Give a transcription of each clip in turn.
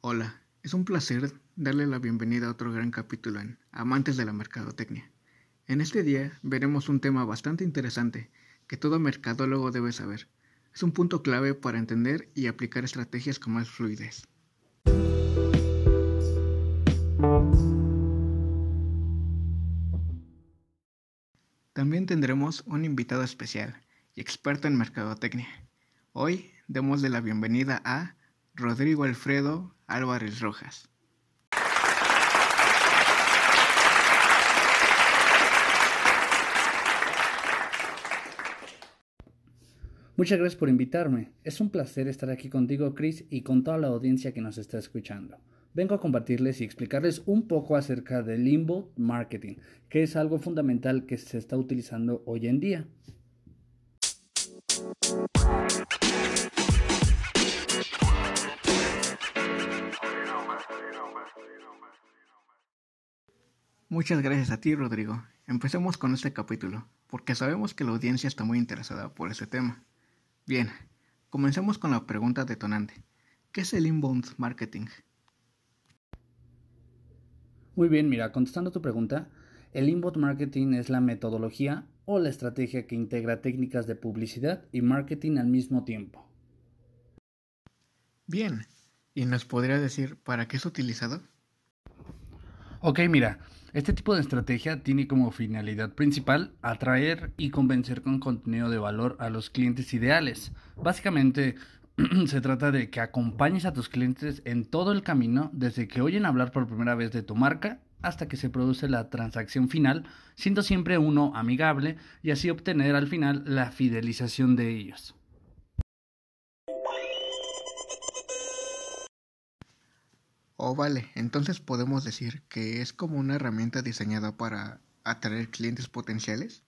Hola, es un placer darle la bienvenida a otro gran capítulo en Amantes de la Mercadotecnia. En este día veremos un tema bastante interesante que todo mercadólogo debe saber. Es un punto clave para entender y aplicar estrategias con más fluidez. También tendremos un invitado especial y experto en mercadotecnia. Hoy demos la bienvenida a Rodrigo Alfredo Álvarez Rojas. Muchas gracias por invitarme. Es un placer estar aquí contigo, Chris, y con toda la audiencia que nos está escuchando. Vengo a compartirles y explicarles un poco acerca del inbound marketing, que es algo fundamental que se está utilizando hoy en día. Muchas gracias a ti, Rodrigo. Empecemos con este capítulo, porque sabemos que la audiencia está muy interesada por ese tema. Bien, comencemos con la pregunta detonante. ¿Qué es el inbound marketing? Muy bien, mira, contestando a tu pregunta, el inbound marketing es la metodología o la estrategia que integra técnicas de publicidad y marketing al mismo tiempo. Bien, ¿y nos podría decir para qué es utilizado? Ok, mira, este tipo de estrategia tiene como finalidad principal atraer y convencer con contenido de valor a los clientes ideales. Básicamente, se trata de que acompañes a tus clientes en todo el camino, desde que oyen hablar por primera vez de tu marca hasta que se produce la transacción final, siendo siempre uno amigable y así obtener al final la fidelización de ellos. Oh, vale, entonces podemos decir que es como una herramienta diseñada para atraer clientes potenciales.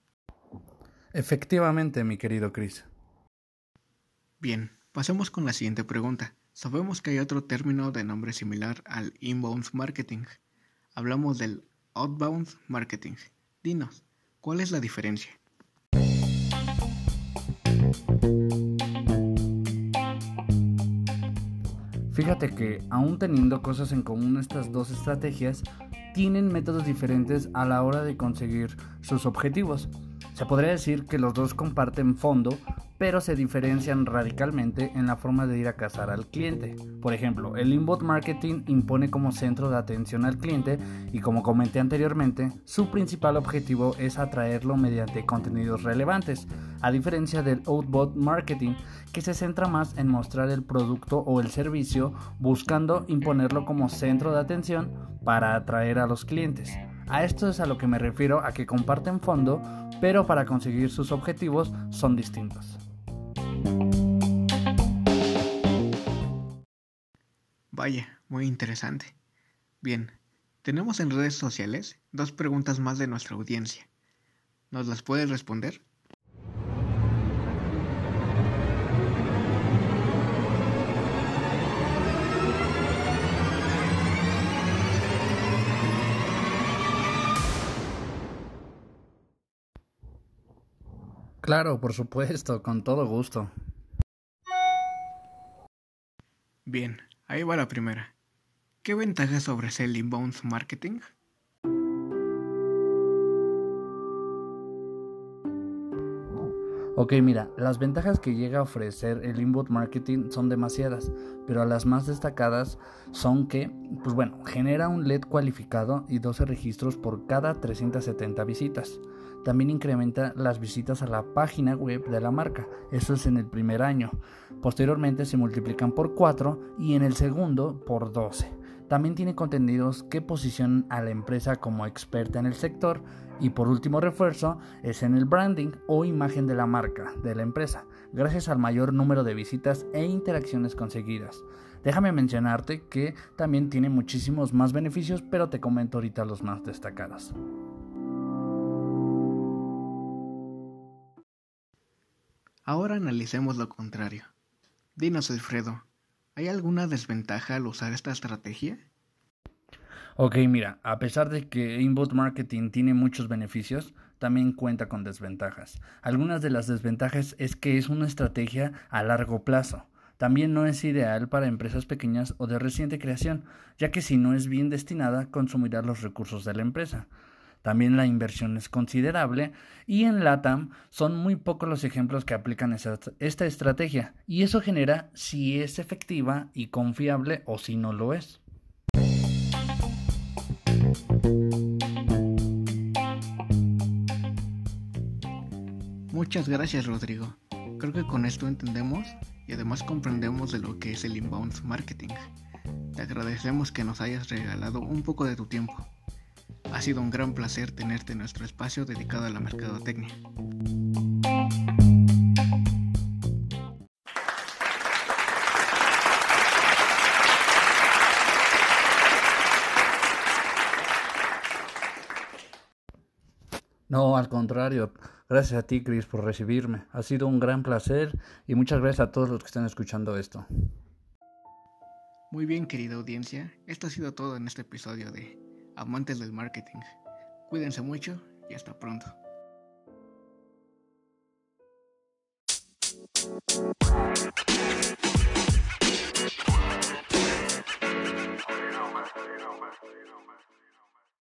Efectivamente, mi querido Chris. Bien, pasemos con la siguiente pregunta. Sabemos que hay otro término de nombre similar al inbound marketing. Hablamos del outbound marketing. Dinos, ¿cuál es la diferencia? Fíjate que, aún teniendo cosas en común estas dos estrategias, tienen métodos diferentes a la hora de conseguir sus objetivos. Se podría decir que los dos comparten fondo, pero se diferencian radicalmente en la forma de ir a cazar al cliente. Por ejemplo, el inbound marketing impone como centro de atención al cliente y como comenté anteriormente, su principal objetivo es atraerlo mediante contenidos relevantes, a diferencia del outbound marketing que se centra más en mostrar el producto o el servicio buscando imponerlo como centro de atención para atraer a los clientes. A esto es a lo que me refiero a que comparten fondo, pero para conseguir sus objetivos son distintos. Vaya, muy interesante. Bien, tenemos en redes sociales dos preguntas más de nuestra audiencia. ¿Nos las puedes responder? Claro, por supuesto, con todo gusto. Bien, ahí va la primera. ¿Qué ventajas ofrece el inbound marketing? Ok, mira, las ventajas que llega a ofrecer el inbound marketing son demasiadas, pero las más destacadas son que, pues bueno, genera un lead cualificado y 12 registros por cada 370 visitas. También incrementa las visitas a la página web de la marca. Eso es en el primer año. Posteriormente se multiplican por 4 y en el segundo por 12. También tiene contenidos que posicionan a la empresa como experta en el sector. Y por último refuerzo es en el branding o imagen de la marca, de la empresa, gracias al mayor número de visitas e interacciones conseguidas. Déjame mencionarte que también tiene muchísimos más beneficios, pero te comento ahorita los más destacados. Ahora analicemos lo contrario. Dinos, Alfredo, ¿hay alguna desventaja al usar esta estrategia? Ok, mira, a pesar de que inbound marketing tiene muchos beneficios, también cuenta con desventajas. Algunas de las desventajas es que es una estrategia a largo plazo. También no es ideal para empresas pequeñas o de reciente creación, ya que si no es bien destinada, consumirá los recursos de la empresa. También la inversión es considerable y en LATAM son muy pocos los ejemplos que aplican esta estrategia y eso genera si es efectiva y confiable o si no lo es. Muchas gracias Rodrigo. Creo que con esto entendemos y además comprendemos de lo que es el inbound marketing. Te agradecemos que nos hayas regalado un poco de tu tiempo. Ha sido un gran placer tenerte en nuestro espacio dedicado a la mercadotecnia. No, al contrario. Gracias a ti, Chris, por recibirme. Ha sido un gran placer y muchas gracias a todos los que están escuchando esto. Muy bien, querida audiencia. Esto ha sido todo en este episodio de Amantes del Marketing. Cuídense mucho y hasta pronto.